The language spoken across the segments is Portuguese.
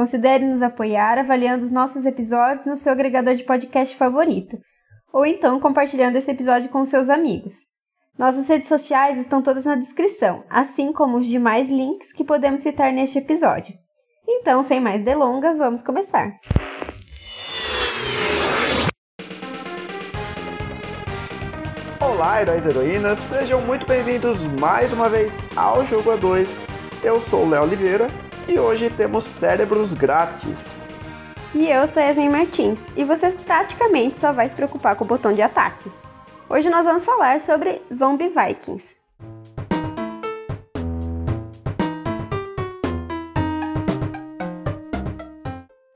considere nos apoiar avaliando os nossos episódios no seu agregador de podcast favorito, ou então compartilhando esse episódio com seus amigos. Nossas redes sociais estão todas na descrição, assim como os demais links que podemos citar neste episódio. Então, sem mais delongas, vamos começar. Olá, heróis e heroínas, sejam muito bem-vindos mais uma vez ao Jogo A2. Eu sou o Léo Oliveira e hoje temos cérebros grátis. E eu sou Yasmin Martins, e você praticamente só vai se preocupar com o botão de ataque. Hoje nós vamos falar sobre Zombie Vikings.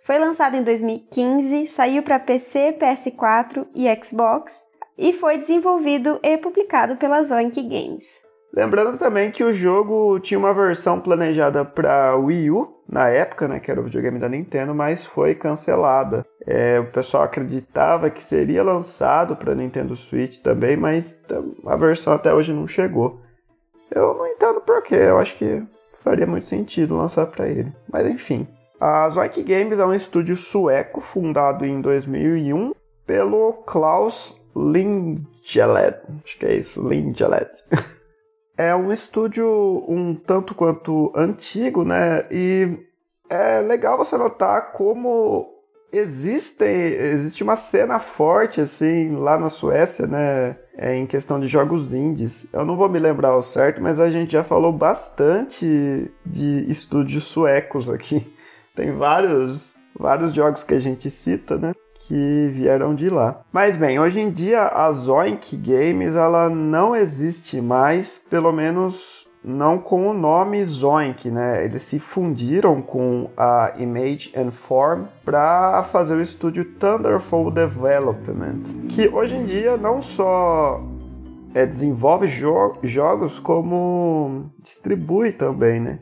Foi lançado em 2015, saiu para PC, PS4 e Xbox e foi desenvolvido e publicado pela Zoink Games. Lembrando também que o jogo tinha uma versão planejada para Wii U na época, né, que era o videogame da Nintendo, mas foi cancelada. É, o pessoal acreditava que seria lançado para Nintendo Switch também, mas a versão até hoje não chegou. Eu não entendo porquê, eu acho que faria muito sentido lançar para ele. Mas enfim. A Zoink Games é um estúdio sueco fundado em 2001 pelo Klaus Lingelet. Acho que é isso, Lingelet. é um estúdio um tanto quanto antigo, né? E é legal você notar como existe, existe uma cena forte, assim, lá na Suécia, né? É, em questão de jogos indies. Eu não vou me lembrar ao certo, mas a gente já falou bastante de estúdios suecos aqui. Tem vários, vários jogos que a gente cita, né? Que vieram de lá. Mas bem, hoje em dia a Zoink Games ela não existe mais, pelo menos não com o nome Zoink, né? Eles se fundiram com a Image and Form para fazer o estúdio Thunderfall Development, que hoje em dia não só é, desenvolve jo jogos como distribui também, né?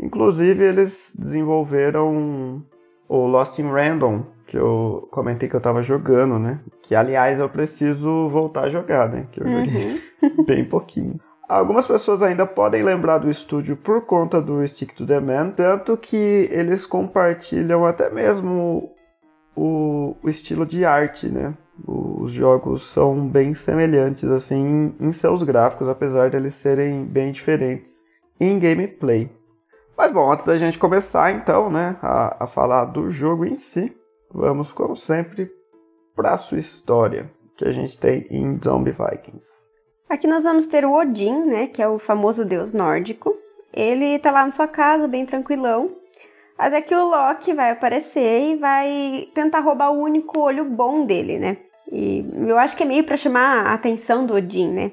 Inclusive eles desenvolveram o Lost in Random, que eu comentei que eu tava jogando, né? Que aliás eu preciso voltar a jogar, né? Que eu uhum. joguei bem pouquinho. Algumas pessoas ainda podem lembrar do estúdio por conta do Stick to the Man, tanto que eles compartilham até mesmo o, o estilo de arte, né? Os jogos são bem semelhantes assim em seus gráficos, apesar de eles serem bem diferentes em gameplay. Mas bom, antes da gente começar então, né, a, a falar do jogo em si, vamos, como sempre, para a sua história que a gente tem em Zombie Vikings. Aqui nós vamos ter o Odin, né, que é o famoso deus nórdico. Ele tá lá na sua casa, bem tranquilão. Até que o Loki vai aparecer e vai tentar roubar o único olho bom dele, né? E eu acho que é meio para chamar a atenção do Odin, né?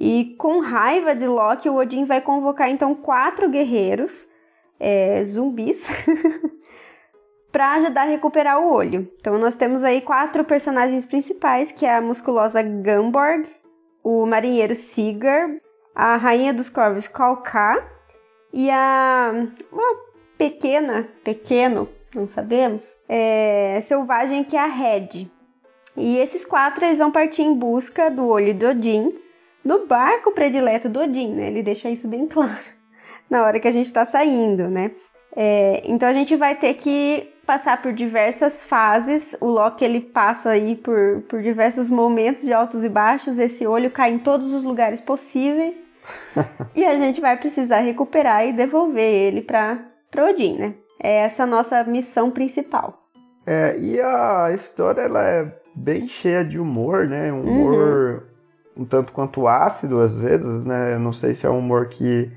E com raiva de Loki, o Odin vai convocar então quatro guerreiros é, zumbis para ajudar a recuperar o olho. Então nós temos aí quatro personagens principais, que é a musculosa Gunborg, o marinheiro Sigar, a rainha dos corvos Kalkar e a uma pequena, pequeno, não sabemos, é, selvagem que é a Red. E esses quatro eles vão partir em busca do olho do Odin no barco predileto do Odin, né? Ele deixa isso bem claro na hora que a gente está saindo, né? É, então a gente vai ter que passar por diversas fases. O Loki ele passa aí por, por diversos momentos de altos e baixos. Esse olho cai em todos os lugares possíveis. e a gente vai precisar recuperar e devolver ele para Odin, né? É essa a nossa missão principal. É, e a história ela é bem cheia de humor, né? Um humor uhum. Um tanto quanto ácido às vezes, né? Eu não sei se é um humor que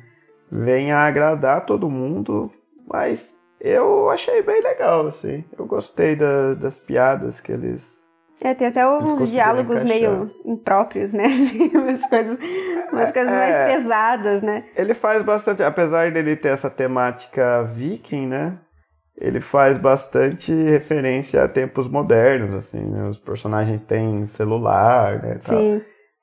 vem a agradar todo mundo, mas eu achei bem legal, assim. Eu gostei da, das piadas que eles. É, tem até uns diálogos encaixar. meio impróprios, né? umas coisas, umas coisas é, mais pesadas, né? Ele faz bastante, apesar dele ter essa temática viking, né? ele faz bastante referência a tempos modernos, assim, né? Os personagens têm celular, né? Tal.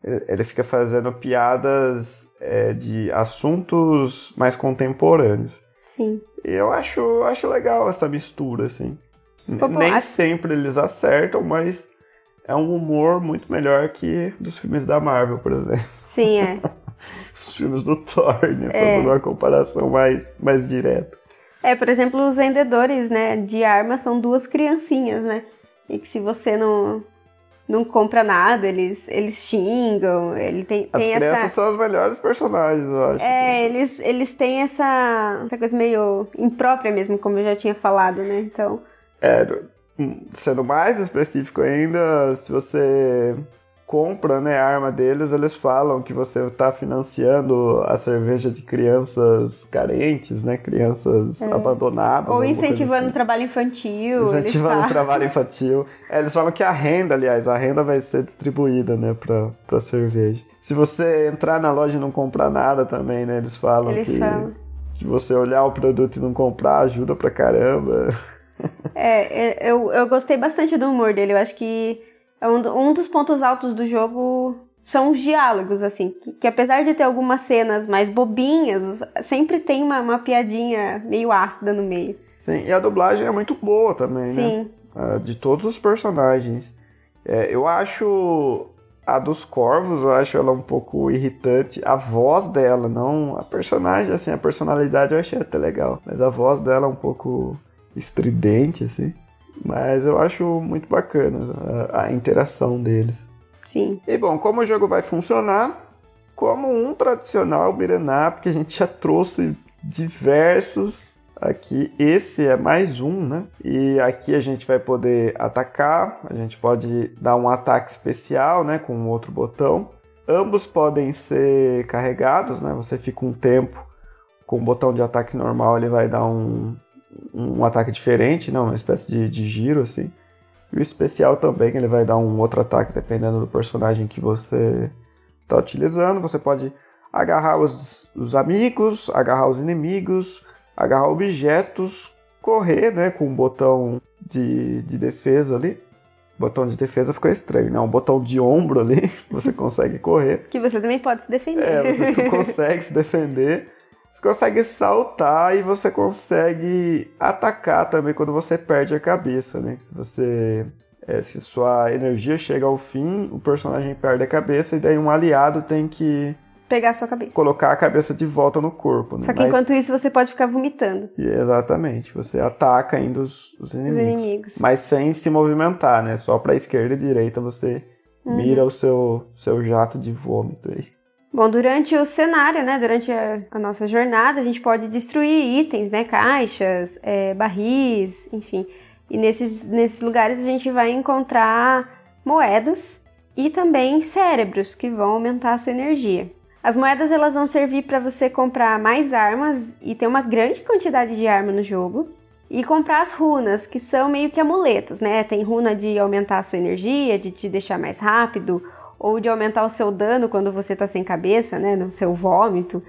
Ele fica fazendo piadas é, de assuntos mais contemporâneos. Sim. E eu acho, acho legal essa mistura, assim. Pô, Nem sempre eles acertam, mas é um humor muito melhor que dos filmes da Marvel, por exemplo. Sim, é. Os filmes do Thor, né? É. Fazendo uma comparação mais, mais direta. É, por exemplo, os vendedores, né, de armas são duas criancinhas, né? E que se você não, não compra nada, eles, eles xingam, ele tem, As tem crianças essa... são os melhores personagens, eu acho. É, eles, eles têm essa, essa coisa meio imprópria mesmo, como eu já tinha falado, né? Então, É, hum, sendo mais específico ainda, se você compra né, a arma deles, eles falam que você está financiando a cerveja de crianças carentes, né? Crianças abandonadas. É. ou alguma coisa incentivando o assim. trabalho infantil. Incentivando trabalho infantil. É, eles falam que a renda, aliás, a renda vai ser distribuída, né, pra, pra cerveja. Se você entrar na loja e não comprar nada também, né, eles falam Eles que falam. se você olhar o produto e não comprar, ajuda pra caramba. É, eu, eu gostei bastante do humor dele. Eu acho que é um, do- um dos pontos altos do jogo são os diálogos, assim. Que, que apesar de ter algumas cenas mais bobinhas, sempre tem uma, uma piadinha meio ácida no meio. Sim, e a dublagem é muito boa também, né? Sim, Ah, de todos os personagens. É, eu acho a dos corvos, eu acho ela um pouco irritante. A voz dela, não a personagem, assim, a personalidade eu achei até legal. Mas a voz dela é um pouco estridente, assim. Mas eu acho muito bacana a, a interação deles. sim. E bom, como o jogo vai funcionar? Como um tradicional beat'em up, que a gente já trouxe diversos aqui. Esse é mais um, né? E aqui a gente vai poder atacar, a gente pode dar um ataque especial, né, com outro botão. Ambos podem ser carregados, né? Você fica um tempo com o botão de ataque normal, ele vai dar um, um ataque diferente, né? Uma espécie de, de giro, assim. E o especial também, ele vai dar um outro ataque dependendo do personagem que você está utilizando. Você pode agarrar os, os amigos, agarrar os inimigos, agarrar objetos, correr né, com um botão de, de defesa ali. Botão de defesa ficou estranho, né? Um botão de ombro ali, você consegue correr. Que você também pode se defender. É, você consegue se defender. Você consegue saltar e você consegue atacar também quando você perde a cabeça, né? Se você. é, se sua energia chega ao fim, o personagem perde a cabeça e daí um aliado tem que Pegar a sua cabeça. colocar a cabeça de volta no corpo. Né? Só que Mas- enquanto isso você pode ficar vomitando Exatamente, você ataca ainda os, os os inimigos. inimigos. Mas sem se movimentar, né? Só pra esquerda e direita você Uhum. mira o seu, seu jato de vômito aí. Bom, durante o cenário, né, durante a, a nossa jornada, a gente pode destruir itens, né, caixas, é, barris, enfim. E nesses, nesses lugares a gente vai encontrar moedas e também cérebros que vão aumentar a sua energia. As moedas elas vão servir para você comprar mais armas e ter uma grande quantidade de arma no jogo. E comprar as runas, que são meio que amuletos, né? Tem runa de aumentar a sua energia, de te deixar mais rápido, ou de aumentar o seu dano quando você tá sem cabeça, né? No seu vômito.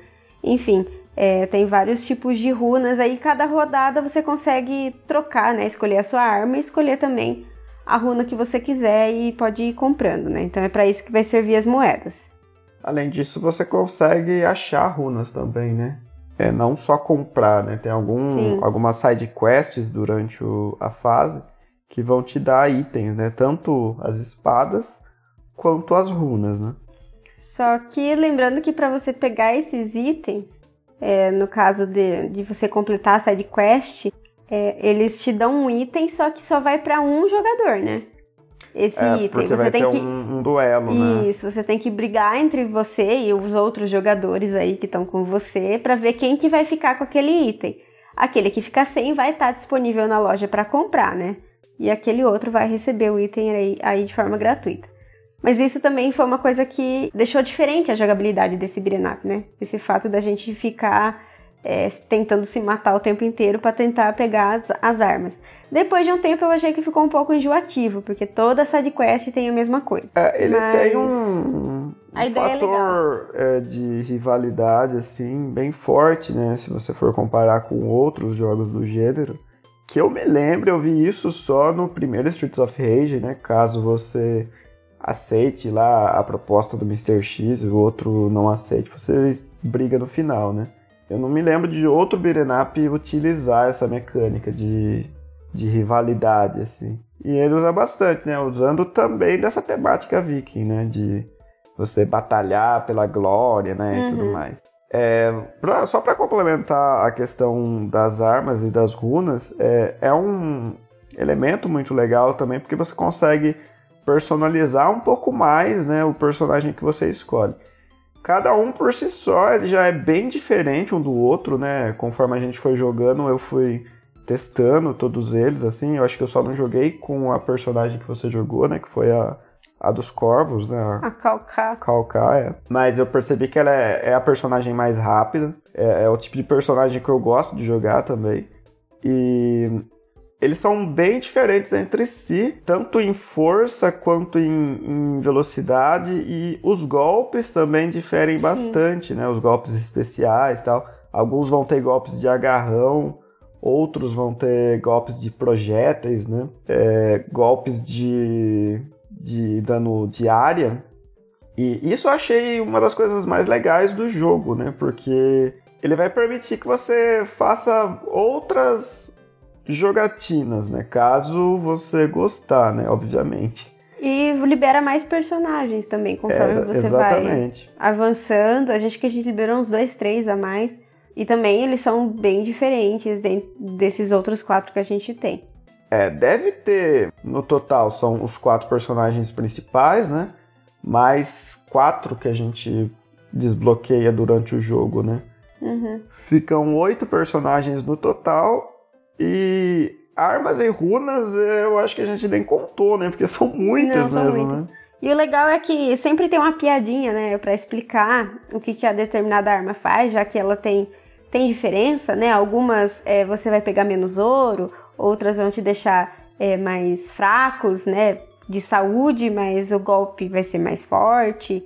Enfim, é, tem vários tipos de runas aí. Cada rodada você consegue trocar, né? Escolher a sua arma e escolher também a runa que você quiser e pode ir comprando, né? Então é para isso que vai servir as moedas. Além disso, você consegue achar runas também, né? É, não só comprar, né? Tem algum, Sim. algumas side quests durante o- a fase que vão te dar itens, né? Tanto as espadas quanto as runas, né? Só que lembrando que para você pegar esses itens, é, no caso de, de você completar a side quest, é, eles te dão um item, só que só vai para um jogador, né? Esse É, item. Você tem que. um, um duelo, né? Isso, você tem que brigar entre você e os outros jogadores aí que estão com você para ver quem que vai ficar com aquele item. Aquele que ficar sem vai estar disponível na loja para comprar, né? E aquele outro vai receber o item aí, aí de forma gratuita. Mas isso também foi uma coisa que deixou diferente a jogabilidade desse up, né? Esse fato da gente ficar é, tentando se matar o tempo inteiro para tentar pegar as, as armas. Depois de um tempo eu achei que ficou um pouco enjoativo, porque toda side quest tem a mesma coisa. É, ele Mas tem um, um é fator é, de rivalidade, assim, bem forte, né? Se você for comparar com outros jogos do gênero, que eu me lembro, eu vi isso só no primeiro Streets of Rage, né? Caso você aceite lá a proposta do Mr. X e o outro não aceite, você briga no final, né? Eu não me lembro de outro up utilizar essa mecânica de, de rivalidade, assim. E ele usa bastante, né? Usando também dessa temática viking, né? De você batalhar pela glória, né? Uhum. E tudo uhum. mais. É, pra, só para complementar a questão das armas e das runas, é, é um elemento muito legal também, porque você consegue personalizar um pouco mais né, o personagem que você escolhe. Cada um por si só ele já é bem diferente um do outro, né? Conforme a gente foi jogando, eu fui testando todos eles, assim. Eu acho que eu só não joguei com a personagem que você jogou, né? Que foi a, a dos corvos, né? A Calcá. Calcá, é. Mas eu percebi que ela é, é a personagem mais rápida. É, é, o tipo de personagem que eu gosto de jogar também. E eles são bem diferentes entre si, tanto em força quanto em, em velocidade, e os golpes também diferem Sim. bastante, né? Os golpes especiais e tal. Alguns vão ter golpes de agarrão, outros vão ter golpes de projéteis, né? É, golpes de, de dano de área. E isso eu achei uma das coisas mais legais do jogo, né? Porque ele vai permitir que você faça outras jogatinas, né? Caso você gostar, né? Obviamente. E libera mais personagens também, conforme é, você exatamente. vai avançando. A gente que a gente liberou uns dois, três a mais. E também eles são bem diferentes desses outros quatro que a gente tem. É, deve ter, no total, são os quatro personagens principais, né? Mais quatro que a gente desbloqueia durante o jogo, né? Uhum. Ficam oito personagens no total e armas e runas eu acho que a gente nem contou, né? Porque são muitas Não, mesmo, muitas. né? E o legal é que sempre tem uma piadinha, né, para explicar o que, que a determinada arma faz, já que ela tem, tem diferença, né? Algumas é, você vai pegar menos ouro, outras vão te deixar é, mais fracos, né? De saúde, mas o golpe vai ser mais forte.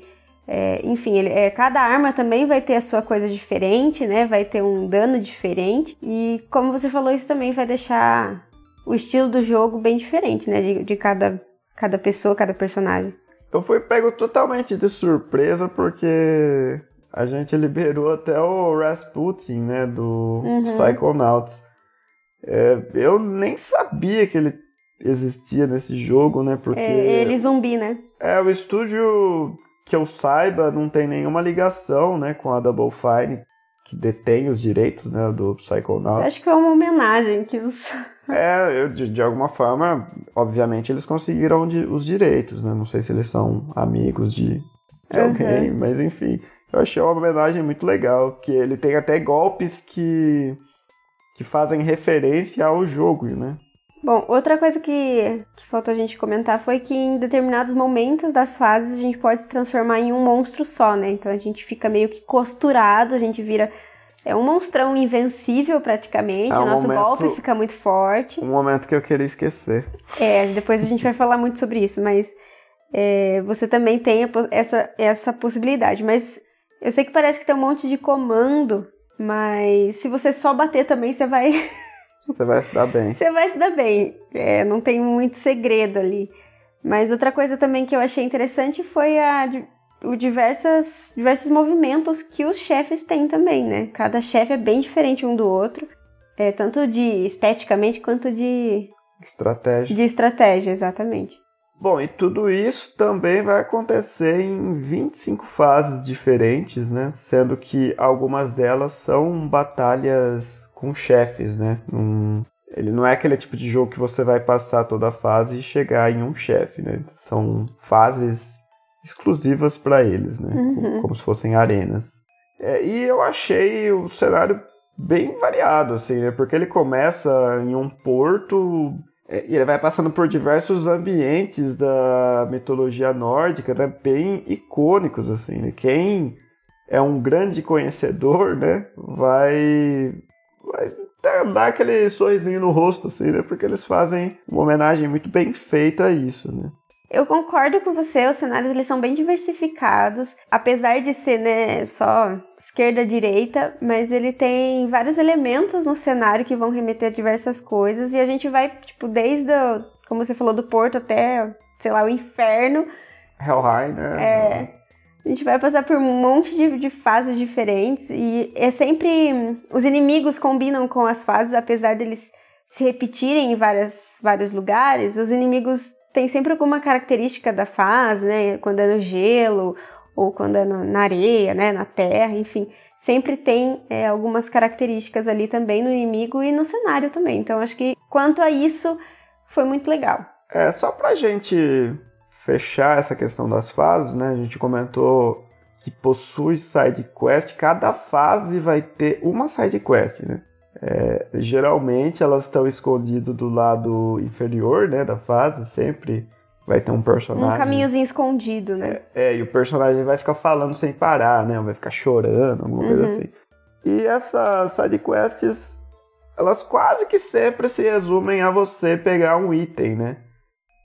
É, enfim, ele, é, cada arma também vai ter a sua coisa diferente, né? Vai ter um dano diferente. E como você falou, isso também vai deixar o estilo do jogo bem diferente, né? De, de cada, cada pessoa, cada personagem. Eu fui pego totalmente de surpresa porque a gente liberou até o Rasputin, né? Do uhum. Psychonauts. É, eu nem sabia que ele existia nesse jogo, né? Porque. É, ele zumbi, né? É, o estúdio que eu saiba, não tem nenhuma ligação né, com a Double Fine, que detém os direitos né, do Psychonauts. Acho que é uma homenagem que os. É, de, de alguma forma, obviamente eles conseguiram de, os direitos, né? Não sei se eles são amigos de, de uhum. alguém, mas enfim. Eu achei uma homenagem muito legal, que ele tem até golpes que, que fazem referência ao jogo, né? Bom, outra coisa que, que faltou a gente comentar foi que em determinados momentos das fases a gente pode se transformar em um monstro só, né? Então a gente fica meio que costurado, a gente vira é um monstrão invencível praticamente. É um o nosso momento, golpe fica muito forte. Um momento que eu queria esquecer. É, depois a gente vai falar muito sobre isso, mas é, você também tem essa, essa possibilidade. Mas eu sei que parece que tem um monte de comando, mas se você só bater também, você vai Você vai se dar bem. Você vai se dar bem. É, não tem muito segredo ali. Mas outra coisa também que eu achei interessante foi a, o diversas, diversos movimentos que os chefes têm também, né? Cada chefe é bem diferente um do outro. É, tanto de esteticamente quanto de... Estratégia. De estratégia, exatamente. Bom, e tudo isso também vai acontecer em 25 fases diferentes, né? Sendo que algumas delas são batalhas com chefes, né? Um, ele não é aquele tipo de jogo que você vai passar toda a fase e chegar em um chefe, né? São fases exclusivas para eles, né? Uhum. Como, se fossem arenas. É, e eu achei o cenário bem variado, assim, né? Porque ele começa em um porto e ele vai passando por diversos ambientes da mitologia nórdica, né, bem icônicos, assim, né? Quem é um grande conhecedor, né, vai, vai dar aquele sorrisinho no rosto, assim, né, porque eles fazem uma homenagem muito bem feita a isso, né. Eu concordo com você, os cenários eles são bem diversificados, apesar de ser né, só esquerda direita, mas ele tem vários elementos no cenário que vão remeter a diversas coisas e a gente vai tipo desde o, como você falou do porto até, sei lá, o inferno. Helheim, né? É. A gente vai passar por um monte de, de fases diferentes e é sempre os inimigos combinam com as fases, apesar deles se repetirem em várias, vários lugares, os inimigos têm sempre alguma característica da fase, né? Quando é no gelo ou quando é no, na areia, né? Na terra, enfim. Sempre tem é, algumas características ali também no inimigo e no cenário também. Então, acho que quanto a isso, foi muito legal. É, só pra gente fechar essa questão das fases, né? A gente comentou que possui side quest, cada fase vai ter uma side quest, né? É, geralmente elas estão escondidas do lado inferior, né, da fase, sempre vai ter um personagem. Um caminhozinho escondido, né? É, é, e o personagem vai ficar falando sem parar, né, vai ficar chorando, alguma uhum. coisa assim. E essas sidequests, elas quase que sempre se resumem a você pegar um item, né?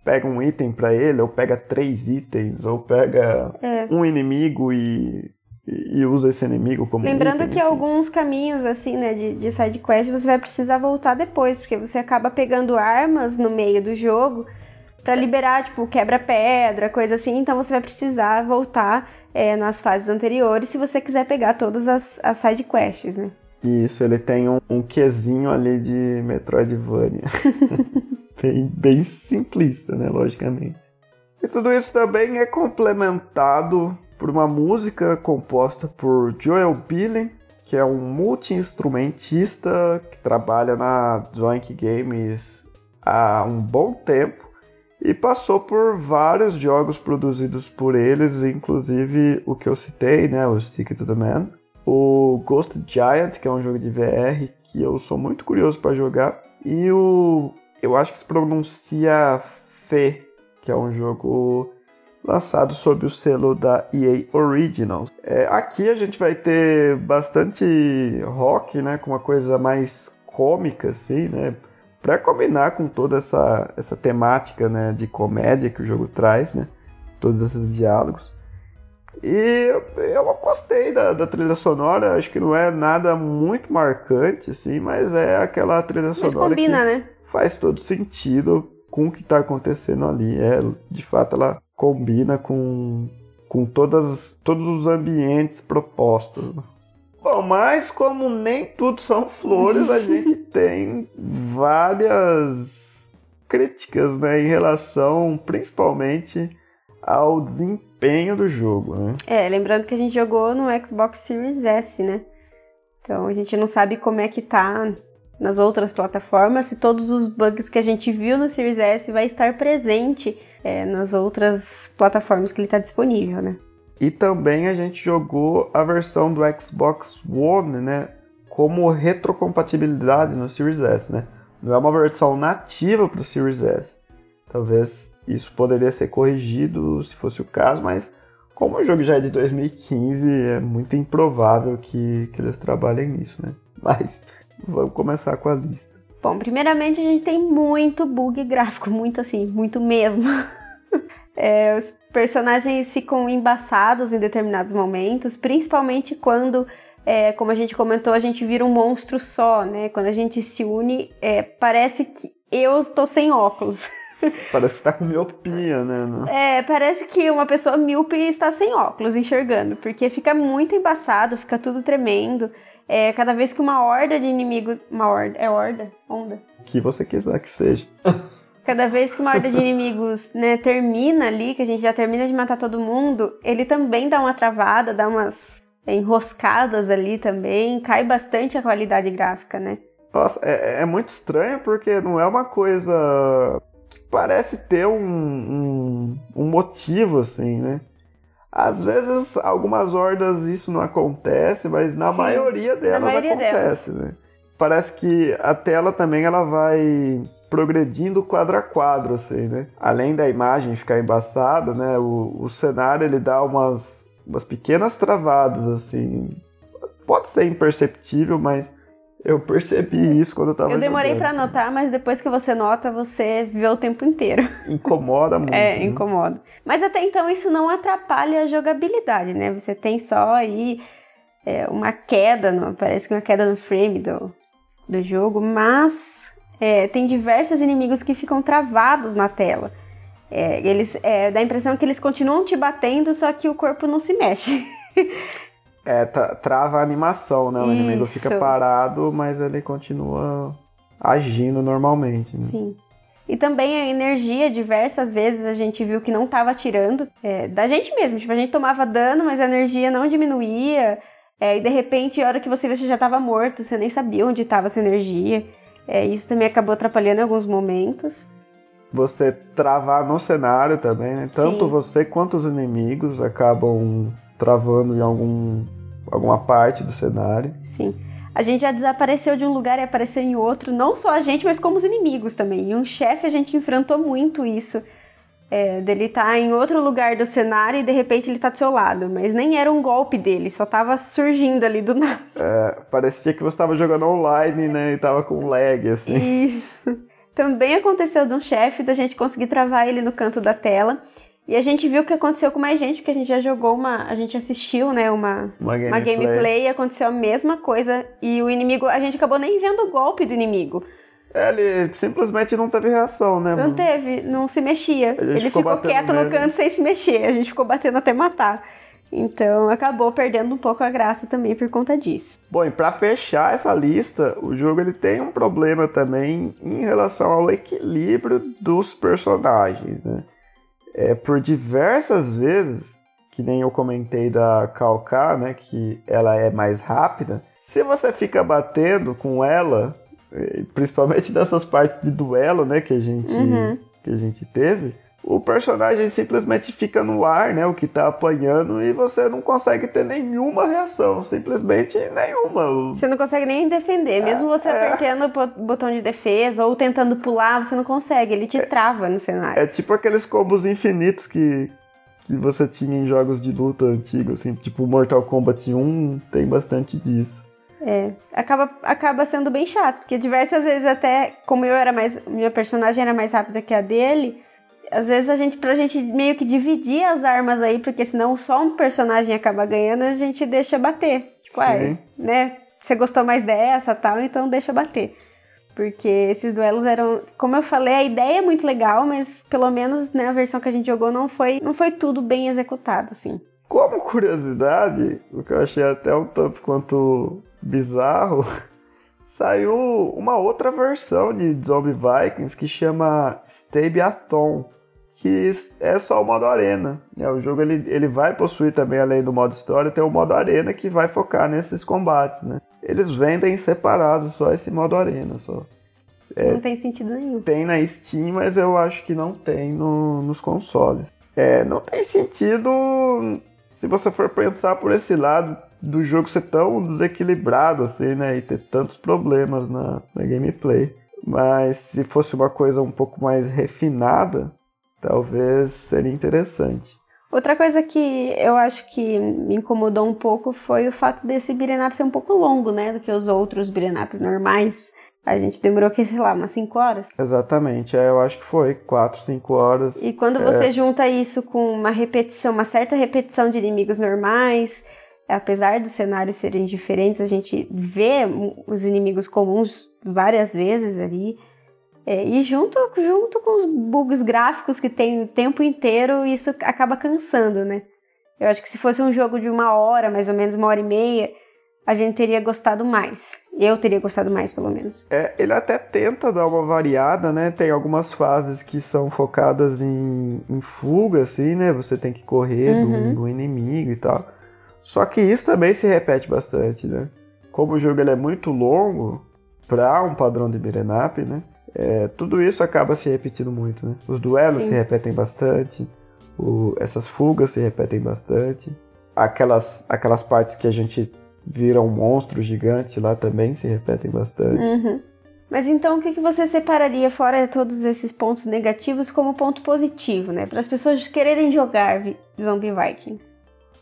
Pega um item para ele, ou pega três itens, ou pega é. um inimigo e e usa esse inimigo como Lembrando item, que enfim. alguns caminhos, assim, né, de, de side quest, você vai precisar voltar depois, porque você acaba pegando armas no meio do jogo para liberar, tipo, quebra-pedra, coisa assim, então você vai precisar voltar é, nas fases anteriores se você quiser pegar todas as, as side quests, né? Isso, ele tem um, um quesinho ali de Metroidvania. bem, bem simplista, né, logicamente. E tudo isso também é complementado por uma música composta por Joel Billing, que é um multi-instrumentista que trabalha na Drunk Games há um bom tempo e passou por vários jogos produzidos por eles, inclusive o que eu citei, né, o Stick to the Man, o Ghost Giant, que é um jogo de VR que eu sou muito curioso para jogar, e o eu acho que se pronuncia Fê, que é um jogo lançado sob o selo da EA Originals. É, aqui a gente vai ter bastante rock, né, com uma coisa mais cômica, assim, né, para combinar com toda essa, essa temática, né, de comédia que o jogo traz, né, todos esses diálogos. E eu gostei da, da trilha sonora, acho que não é nada muito marcante, assim, mas é aquela trilha sonora mas combina, que né? faz todo sentido com o que está acontecendo ali. É, de fato, ela combina com, com todas, todos os ambientes propostos. Bom, mas como nem tudo são flores, a gente tem várias críticas né, em relação principalmente ao desempenho do jogo. Né? É, lembrando que a gente jogou no Xbox Series S, né? Então a gente não sabe como é que tá nas outras plataformas, se todos os bugs que a gente viu no Series S vai estar presente é, nas outras plataformas que ele está disponível, né? E também a gente jogou a versão do Xbox One, né? Como retrocompatibilidade no Series S, né? Não é uma versão nativa para o Series S. Talvez isso poderia ser corrigido se fosse o caso, mas como o jogo já é de 2015, é muito improvável que, que eles trabalhem nisso, né? Mas vamos começar com a lista. Bom, primeiramente a gente tem muito bug gráfico, muito assim, muito mesmo. é, os personagens ficam embaçados em determinados momentos, principalmente quando, é, como a gente comentou, a gente vira um monstro só, né? Quando a gente se une, é, parece que eu estou sem óculos. Parece que está com miopia, né? É, parece que uma pessoa míope está sem óculos enxergando, porque fica muito embaçado, fica tudo tremendo. É, cada vez que uma horda de inimigo. Uma horda. É horda? Onda. O que você quiser que seja. Cada vez que uma horda de inimigos né, termina ali, que a gente já termina de matar todo mundo, ele também dá uma travada, dá umas enroscadas ali também, cai bastante a qualidade gráfica, né? Nossa, é, é muito estranho porque não é uma coisa que parece ter um, um, um motivo, assim, né? Às vezes, algumas hordas isso não acontece, mas na Sim, maioria delas maioria acontece, delas. né? Parece que a tela também ela vai progredindo quadro a quadro, assim, né? Além da imagem ficar embaçada, né? O, o cenário ele dá umas, umas pequenas travadas, assim. Pode ser imperceptível, mas Eu percebi isso quando eu tava Eu demorei jogando. pra notar, mas depois que você nota, você vê o tempo inteiro. Incomoda muito. É, né? incomoda. Mas até então isso não atrapalha a jogabilidade, né? Você tem só aí é, uma queda, no- parece que uma queda no frame do, do jogo, mas é, tem diversos inimigos que ficam travados na tela. É, eles é, dá a impressão que eles continuam te batendo, só que o corpo não se mexe. É, tra- trava a animação, né? O inimigo Isso. fica parado, mas ele continua agindo normalmente. Né? Sim. E também a energia, diversas vezes a gente viu que não estava tirando é, da gente mesmo. Tipo, a gente tomava dano, mas a energia não diminuía. É, e de repente, a hora que você vê, você já estava morto, você nem sabia onde estava essa energia. É, isso também acabou atrapalhando em alguns momentos. Você travar no cenário também, né? Tanto Sim. você quanto os inimigos acabam travando em algum, alguma parte do cenário. Sim. A gente já desapareceu de um lugar e apareceu em outro, não só a gente, mas como os inimigos também. E um chefe a gente enfrentou muito isso. É, dele tá em outro lugar do cenário e de repente ele tá do seu lado. Mas nem era um golpe dele, só tava surgindo ali do nada. É, parecia que você estava jogando online, né? E tava com lag, assim. Isso. Também aconteceu de um chefe da gente conseguir travar ele no canto da tela. E a gente viu o que aconteceu com mais gente, porque a gente já jogou uma. A gente assistiu, né, uma, Uma gameplay. uma gameplay e aconteceu a mesma coisa. E o inimigo. A gente acabou nem vendo o golpe do inimigo. É, ele simplesmente não teve reação, né? Não teve, não se mexia. Ele ficou ficou quieto no canto sem se mexer. A gente ficou batendo até matar. Então acabou perdendo um pouco a graça também por conta disso. Bom, e pra fechar essa lista, o jogo ele tem um problema também em relação ao equilíbrio dos personagens, né? É, por diversas vezes, que nem eu comentei da Kalká, né, que ela é mais rápida, se você fica batendo com ela, eh, principalmente dessas partes de duelo, né, que a gente, Uhum. que a gente teve, o personagem simplesmente fica no ar, né, o que tá apanhando, e você não consegue ter nenhuma reação, simplesmente nenhuma. Você não consegue nem defender. Mesmo você é. apertando o bo- botão de defesa ou tentando pular, você não consegue. Ele te trava no cenário. É tipo aqueles combos infinitos que, que você tinha em jogos de luta antigos, assim, tipo Mortal Kombat 1 tem bastante disso. É, acaba, acaba sendo bem chato, porque diversas vezes até, como eu era mais, minha personagem era mais rápida que a dele, às vezes a gente, pra gente meio que dividir as armas aí, porque senão só um personagem acaba ganhando, a gente deixa bater. Tipo, Sim. né, você gostou mais dessa tal, então deixa bater. Porque esses duelos eram, como eu falei, a ideia é muito legal, mas pelo menos né, a versão que a gente jogou não foi, não foi tudo bem executado, assim. Como curiosidade, o que eu achei até um tanto quanto bizarro, saiu uma outra versão de Zombie Vikings que chama Stabiathon, que é só o modo arena. né? O jogo ele, ele vai possuir também, além do modo história, tem o modo arena que vai focar nesses combates, né? Eles vendem separado só esse modo arena, só. É. Não tem sentido nenhum. Tem na Steam, mas eu acho que não tem no- nos consoles. É, não tem sentido se você for pensar por esse lado do jogo ser tão desequilibrado assim, né? E ter tantos problemas na, na gameplay. Mas se fosse uma coisa um pouco mais refinada, talvez seria interessante. Outra coisa que eu acho que me incomodou um pouco foi o fato desse up ser um pouco longo, né, do que os outros ups normais. A gente demorou, que, sei lá, umas 5 horas. Exatamente, é, eu acho que foi 4, 5 horas. E quando você junta isso com uma repetição, uma certa repetição de inimigos normais, apesar dos cenários serem diferentes, a gente vê os inimigos comuns várias vezes ali. É, e junto, junto com os bugs gráficos que tem o tempo inteiro, isso acaba cansando, né? Eu acho que se fosse um jogo de uma hora, mais ou menos uma hora e meia, a gente teria gostado mais. Eu teria gostado mais, pelo menos. É, ele até tenta dar uma variada, né? Tem algumas fases que são focadas em, em fuga, assim, né? Você tem que correr Uhum. do, do inimigo e tal. Só que isso também se repete bastante, né? Como o jogo ele é muito longo, para um padrão de beat'em up, né? É, tudo isso acaba se repetindo muito, né? Os duelos Sim. se repetem bastante, o- essas fugas se repetem bastante. Aquelas, aquelas partes que a gente vira um monstro gigante lá também se repetem bastante. Uhum. Mas então o que, que você separaria, fora todos esses pontos negativos, como ponto positivo, né? Para as pessoas quererem jogar Zombie Vikings.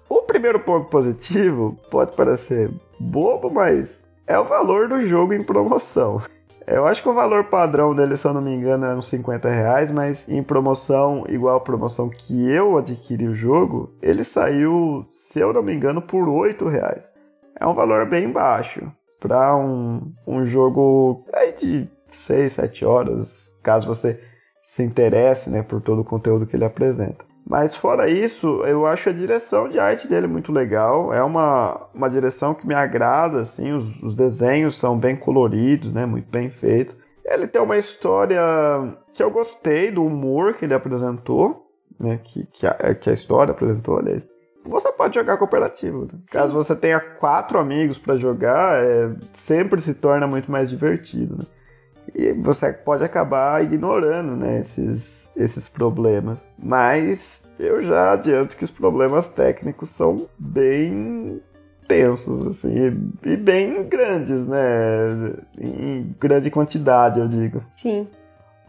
O primeiro ponto positivo pode parecer bobo, mas é o valor do jogo em promoção. Eu acho que o valor padrão dele, se eu não me engano, é uns 50 reais, mas em promoção, igual a promoção que eu adquiri o jogo, ele saiu, se eu não me engano, por 8 reais. É um valor bem baixo para um, um jogo aí de 6, 7 horas, caso você se interesse né, por todo o conteúdo que ele apresenta. Mas fora isso, eu acho a direção de arte dele muito legal. É uma, uma direção que me agrada, assim, os, os desenhos são bem coloridos, né, muito bem feitos. Ele tem uma história que eu gostei do humor que ele apresentou, né, que, que, a, que a história apresentou, aliás. Você pode jogar cooperativo. Né? Caso você tenha quatro amigos para jogar, é, sempre se torna muito mais divertido. Né? E você pode acabar ignorando né, esses, esses problemas. Mas eu já adianto que os problemas técnicos são bem tensos, assim, e bem grandes, né? Em grande quantidade, eu digo. Sim.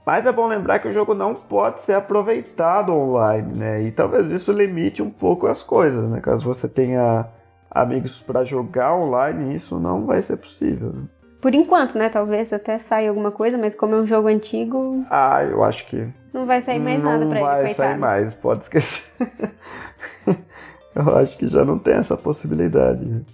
Mas é bom lembrar que o jogo não pode ser aproveitado online, né? E talvez isso limite um pouco as coisas, né? Caso você tenha amigos para jogar online, isso não vai ser possível. Né? Por enquanto, né? Talvez até saia alguma coisa, mas como é um jogo antigo. Ah, eu acho que. Não vai sair mais nada pra ele. Não vai sair mais, pode esquecer. eu acho que já não tem essa possibilidade.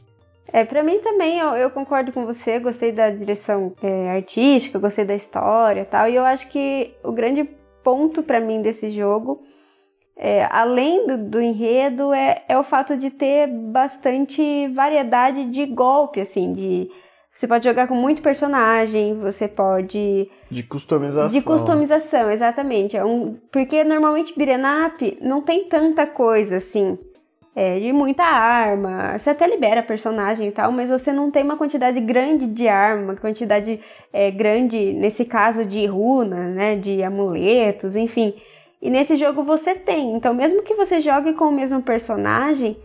É, pra mim também, eu, eu concordo com você, gostei da direção é, artística, gostei da história e tal, e eu acho que o grande ponto para mim desse jogo, é, além do, do enredo, é, é o fato de ter bastante variedade de golpe, assim, de você pode jogar com muito personagem, você pode. De customização. De customização, exatamente. É um... Porque normalmente up não tem tanta coisa assim. É, de muita arma. Você até libera personagem e tal, mas você não tem uma quantidade grande de arma, uma quantidade é, grande, nesse caso, de runas, né? De amuletos, enfim. E nesse jogo você tem. Então, mesmo que você jogue com o mesmo personagem,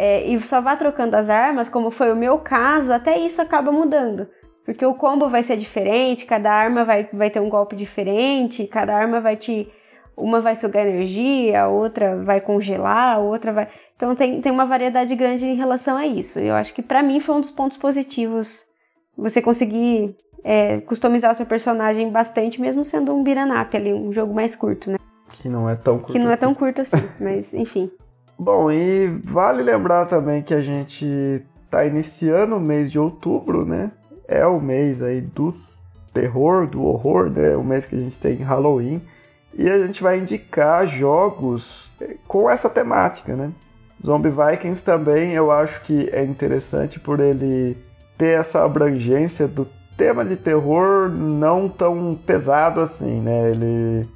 é, e só vá trocando as armas, como foi o meu caso, até isso acaba mudando. Porque o combo vai ser diferente, cada arma vai, vai ter um golpe diferente, cada arma vai te. Uma vai sugar energia, a outra vai congelar, a outra vai. Então tem, tem uma variedade grande em relação a isso. Eu acho que para mim foi um dos pontos positivos você conseguir é, customizar o seu personagem bastante, mesmo sendo um beat'em up ali, um jogo mais curto, né? Que não é tão curto Que não assim. é tão curto assim, mas enfim. Bom, e vale lembrar também que a gente está iniciando o mês de outubro, né? É o mês aí do terror, do horror, né? O mês que a gente tem Halloween. E a gente vai indicar jogos com essa temática, né? Zombie Vikings também eu acho que é interessante por ele ter essa abrangência do tema de terror não tão pesado assim, né? Ele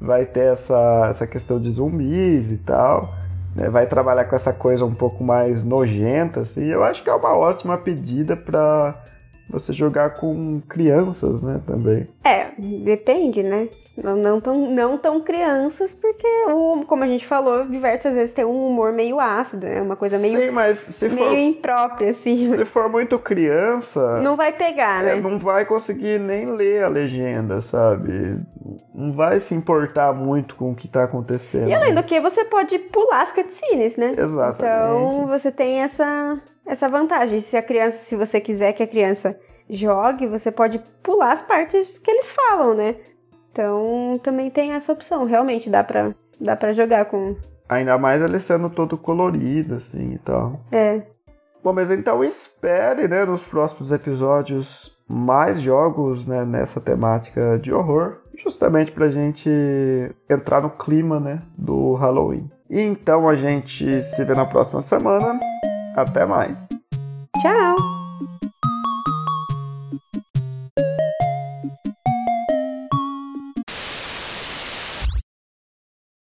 vai ter essa, essa questão de zumbis e tal né, vai trabalhar com essa coisa um pouco mais nojenta, assim, eu acho que é uma ótima pedida para você jogar com crianças, né, também. É, depende, né? Não, não, tão, não tão crianças, porque, o, como a gente falou, diversas vezes tem um humor meio ácido, é né? uma coisa meio, Sim, mas se meio for, imprópria, assim. Se for muito criança... Não vai pegar, é, né? não vai conseguir nem ler a legenda, sabe? Não vai se importar muito com o que tá acontecendo. E além do que, você pode pular as cutscenes, né? Exatamente. Então, você tem essa, essa vantagem. Se a criança, se você quiser que a criança jogue, você pode pular as partes que eles falam, né? Então também tem essa opção. Realmente dá pra, dá pra jogar com. Ainda mais ele sendo todo colorido, assim e tal. É. Bom, mas então espere, né, nos próximos episódios mais jogos né, nessa temática de horror, justamente pra gente entrar no clima, né, do Halloween. E então a gente se vê na próxima semana. Até mais. Tchau!